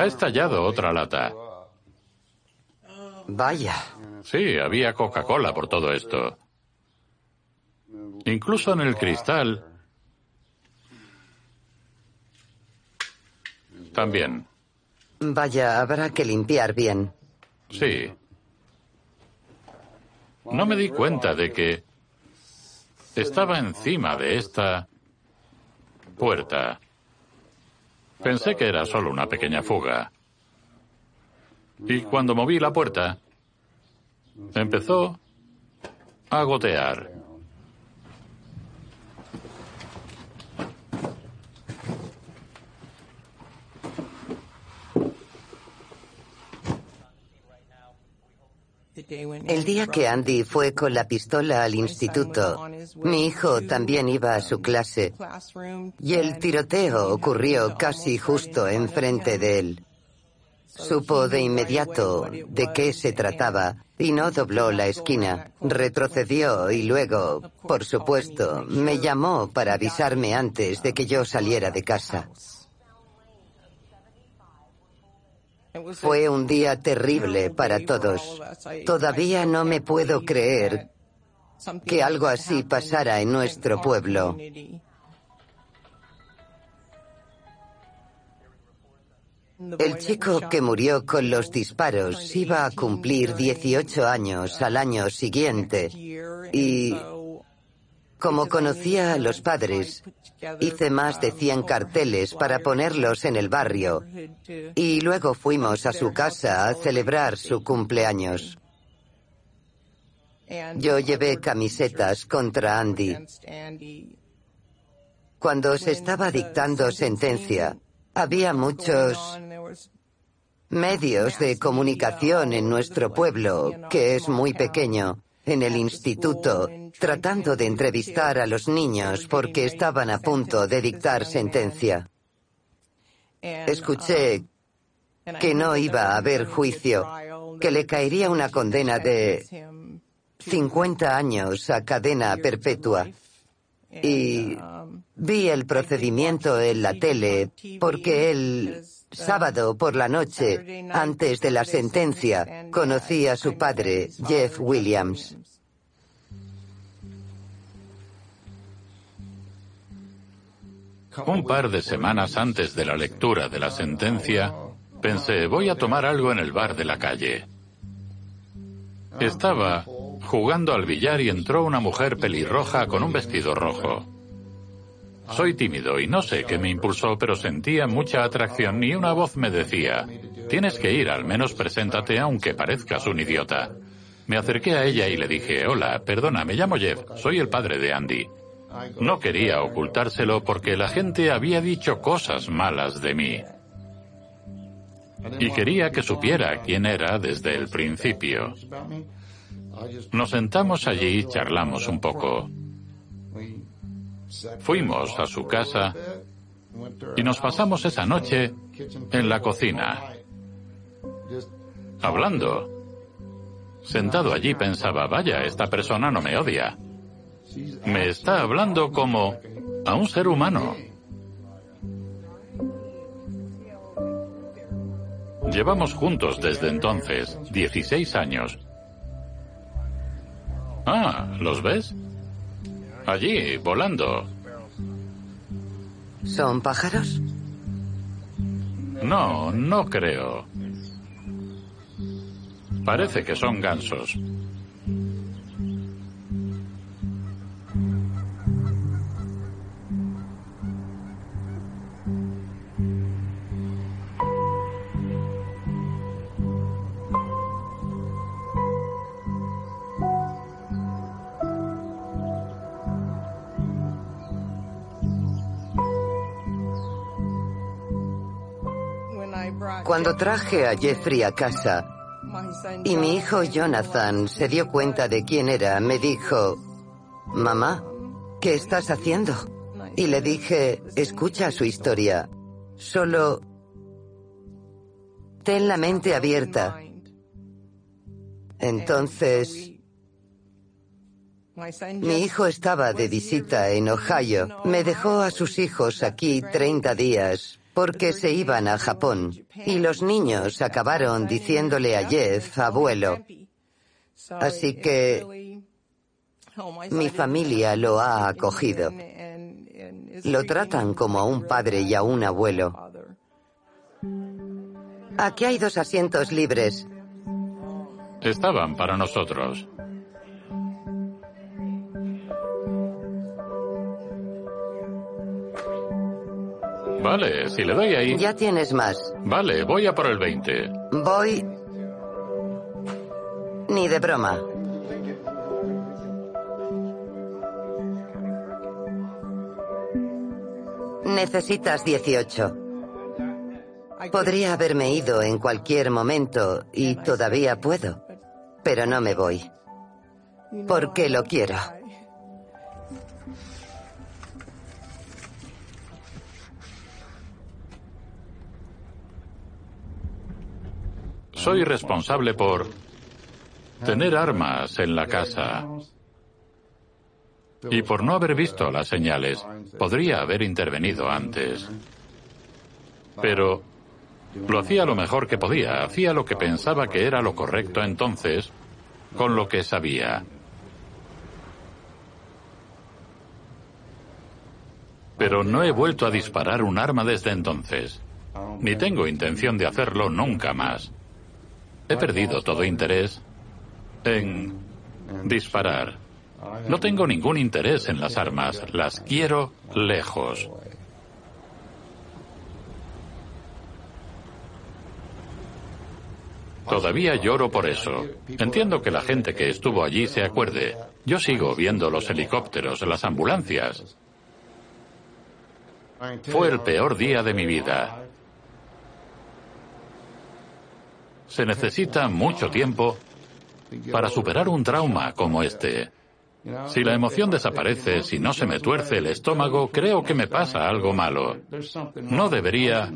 Ha estallado otra lata. Vaya. Sí, había Coca-Cola por todo esto. Incluso en el cristal. También. Vaya, habrá que limpiar bien. Sí. No me di cuenta de que estaba encima de esta puerta. Pensé que era solo una pequeña fuga. Y cuando moví la puerta, empezó a gotear. El día que Andy fue con la pistola al instituto, mi hijo también iba a su clase y el tiroteo ocurrió casi justo enfrente de él. Supo de inmediato de qué se trataba y no dobló la esquina. Retrocedió y luego, por supuesto, me llamó para avisarme antes de que yo saliera de casa. Fue un día terrible para todos. Todavía no me puedo creer que algo así pasara en nuestro pueblo. El chico que murió con los disparos iba a cumplir 18 años al año siguiente y como conocía a los padres, hice más de 100 carteles para ponerlos en el barrio y luego fuimos a su casa a celebrar su cumpleaños. Yo llevé camisetas contra Andy. Cuando se estaba dictando sentencia, había muchos medios de comunicación en nuestro pueblo, que es muy pequeño, en el instituto, tratando de entrevistar a los niños porque estaban a punto de dictar sentencia. Escuché que no iba a haber juicio, que le caería una condena de 50 años a cadena perpetua. Y vi el procedimiento en la tele porque el sábado por la noche, antes de la sentencia, conocí a su padre, Jeff Williams. Un par de semanas antes de la lectura de la sentencia, pensé, voy a tomar algo en el bar de la calle. Estaba jugando al billar y entró una mujer pelirroja con un vestido rojo. Soy tímido y no sé qué me impulsó, pero sentía mucha atracción y una voz me decía, tienes que ir, al menos preséntate aunque parezcas un idiota. Me acerqué a ella y le dije, hola, perdona, me llamo Jeff, soy el padre de Andy. No quería ocultárselo porque la gente había dicho cosas malas de mí. Y quería que supiera quién era desde el principio. Nos sentamos allí y charlamos un poco. Fuimos a su casa y nos pasamos esa noche en la cocina, hablando. Sentado allí pensaba, vaya, esta persona no me odia. Me está hablando como a un ser humano. Llevamos juntos desde entonces, 16 años. Ah, ¿los ves? Allí, volando. ¿Son pájaros? No, no creo. Parece que son gansos. Cuando traje a Jeffrey a casa y mi hijo Jonathan se dio cuenta de quién era, me dijo, mamá, ¿qué estás haciendo? Y le dije, escucha su historia, solo ten la mente abierta. Entonces, mi hijo estaba de visita en Ohio. Me dejó a sus hijos aquí 30 días porque se iban a Japón y los niños acabaron diciéndole a Jeff, abuelo. Así que mi familia lo ha acogido. Lo tratan como a un padre y a un abuelo. Aquí hay dos asientos libres. Estaban para nosotros. Vale, si le doy ahí. Ya tienes más. Vale, voy a por el 20. Voy... Ni de broma. Necesitas 18. Podría haberme ido en cualquier momento y todavía puedo, pero no me voy. Porque lo quiero. Soy responsable por tener armas en la casa. Y por no haber visto las señales, podría haber intervenido antes. Pero lo hacía lo mejor que podía, hacía lo que pensaba que era lo correcto entonces, con lo que sabía. Pero no he vuelto a disparar un arma desde entonces, ni tengo intención de hacerlo nunca más. He perdido todo interés en disparar. No tengo ningún interés en las armas, las quiero lejos. Todavía lloro por eso. Entiendo que la gente que estuvo allí se acuerde. Yo sigo viendo los helicópteros, las ambulancias. Fue el peor día de mi vida. Se necesita mucho tiempo para superar un trauma como este. Si la emoción desaparece, si no se me tuerce el estómago, creo que me pasa algo malo. No debería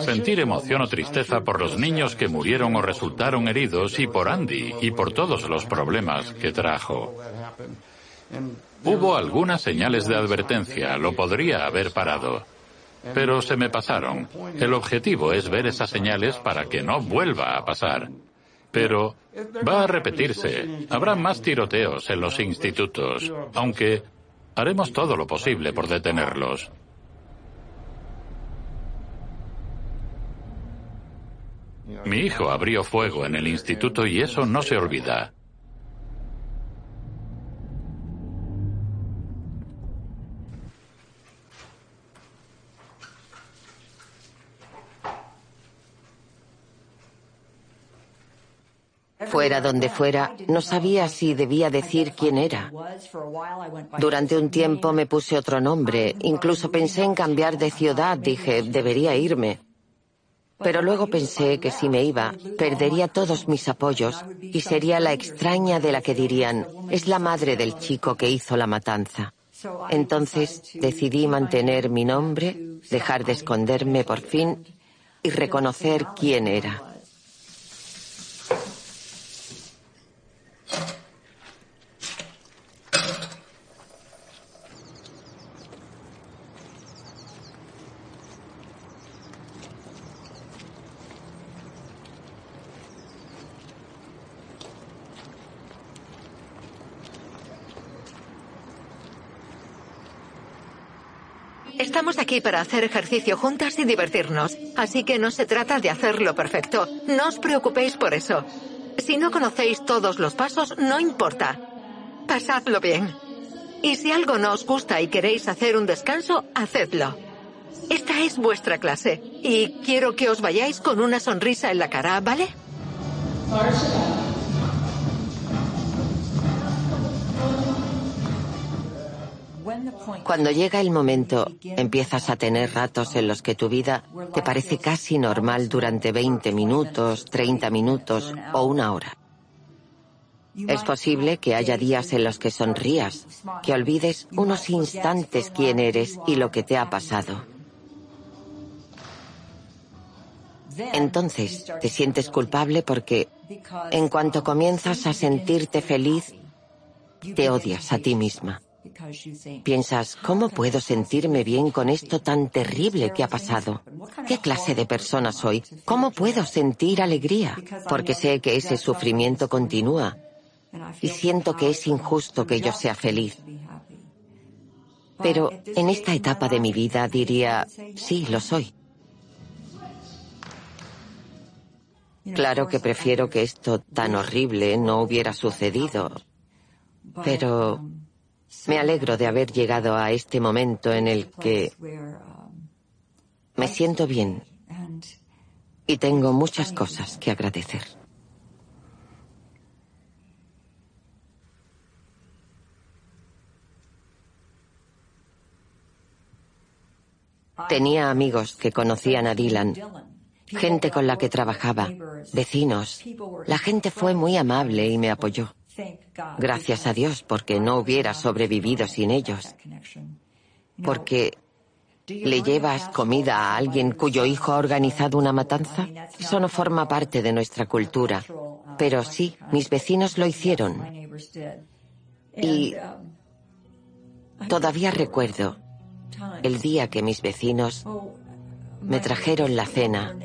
sentir emoción o tristeza por los niños que murieron o resultaron heridos y por Andy y por todos los problemas que trajo. Hubo algunas señales de advertencia, lo podría haber parado pero se me pasaron. El objetivo es ver esas señales para que no vuelva a pasar. Pero va a repetirse. Habrá más tiroteos en los institutos, aunque haremos todo lo posible por detenerlos. Mi hijo abrió fuego en el instituto y eso no se olvida. Fuera donde fuera, no sabía si debía decir quién era. Durante un tiempo me puse otro nombre, incluso pensé en cambiar de ciudad, dije, debería irme. Pero luego pensé que si me iba, perdería todos mis apoyos y sería la extraña de la que dirían, es la madre del chico que hizo la matanza. Entonces decidí mantener mi nombre, dejar de esconderme por fin y reconocer quién era. Estamos para hacer ejercicio juntas y divertirnos, así que no se trata de hacerlo perfecto. No os preocupéis por eso. Si no conocéis todos los pasos, no importa. Pasadlo bien. Y si algo no os gusta y queréis hacer un descanso, hacedlo. Esta es vuestra clase y quiero que os vayáis con una sonrisa en la cara, ¿vale? Cuando llega el momento, empiezas a tener ratos en los que tu vida te parece casi normal durante 20 minutos, 30 minutos o una hora. Es posible que haya días en los que sonrías, que olvides unos instantes quién eres y lo que te ha pasado. Entonces te sientes culpable porque en cuanto comienzas a sentirte feliz, te odias a ti misma. Piensas, ¿cómo puedo sentirme bien con esto tan terrible que ha pasado? ¿Qué clase de persona soy? ¿Cómo puedo sentir alegría? Porque sé que ese sufrimiento continúa y siento que es injusto que yo sea feliz. Pero en esta etapa de mi vida diría, sí, lo soy. Claro que prefiero que esto tan horrible no hubiera sucedido, pero me alegro de haber llegado a este momento en el que me siento bien y tengo muchas cosas que agradecer. Tenía amigos que conocían a Dylan, gente con la que trabajaba, vecinos. La gente fue muy amable y me apoyó. Gracias a Dios porque no hubiera sobrevivido sin ellos. Porque ¿Le llevas comida a alguien cuyo hijo ha organizado una matanza? Eso no forma parte de nuestra cultura. Pero sí, mis vecinos lo hicieron. Y todavía recuerdo el día que mis vecinos me trajeron la cena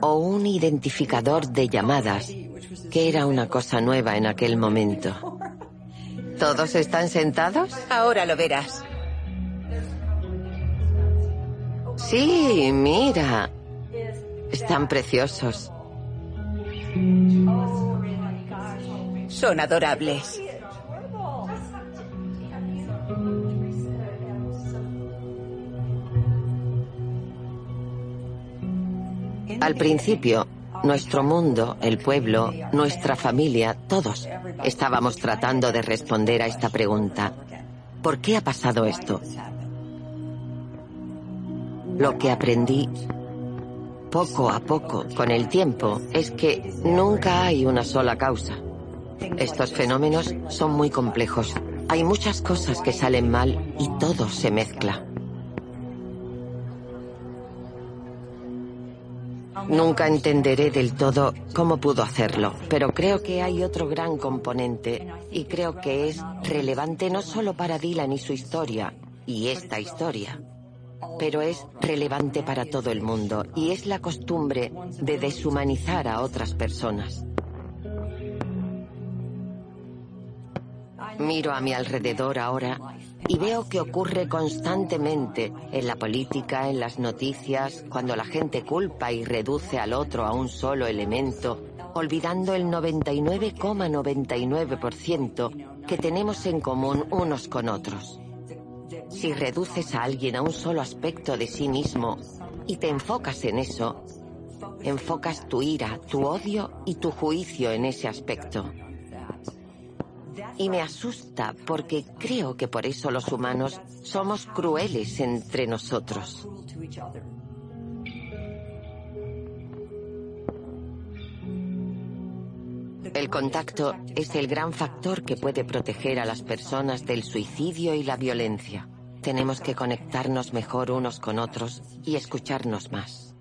o un identificador de llamadas, que era una cosa nueva en aquel momento. ¿Todos están sentados? Ahora lo verás. Sí, mira. Están preciosos. Son adorables. Al principio, nuestro mundo, el pueblo, nuestra familia, todos estábamos tratando de responder a esta pregunta. ¿Por qué ha pasado esto? Lo que aprendí poco a poco con el tiempo es que nunca hay una sola causa. Estos fenómenos son muy complejos. Hay muchas cosas que salen mal y todo se mezcla. Nunca entenderé del todo cómo pudo hacerlo, pero creo que hay otro gran componente y creo que es relevante no solo para Dylan y su historia, y esta historia, pero es relevante para todo el mundo y es la costumbre de deshumanizar a otras personas. Miro a mi alrededor ahora y veo que ocurre constantemente en la política, en las noticias, cuando la gente culpa y reduce al otro a un solo elemento, olvidando el 99,99% que tenemos en común unos con otros. Si reduces a alguien a un solo aspecto de sí mismo y te enfocas en eso, enfocas tu ira, tu odio y tu juicio en ese aspecto. Y me asusta porque creo que por eso los humanos somos crueles entre nosotros. El contacto es el gran factor que puede proteger a las personas del suicidio y la violencia. Tenemos que conectarnos mejor unos con otros y escucharnos más.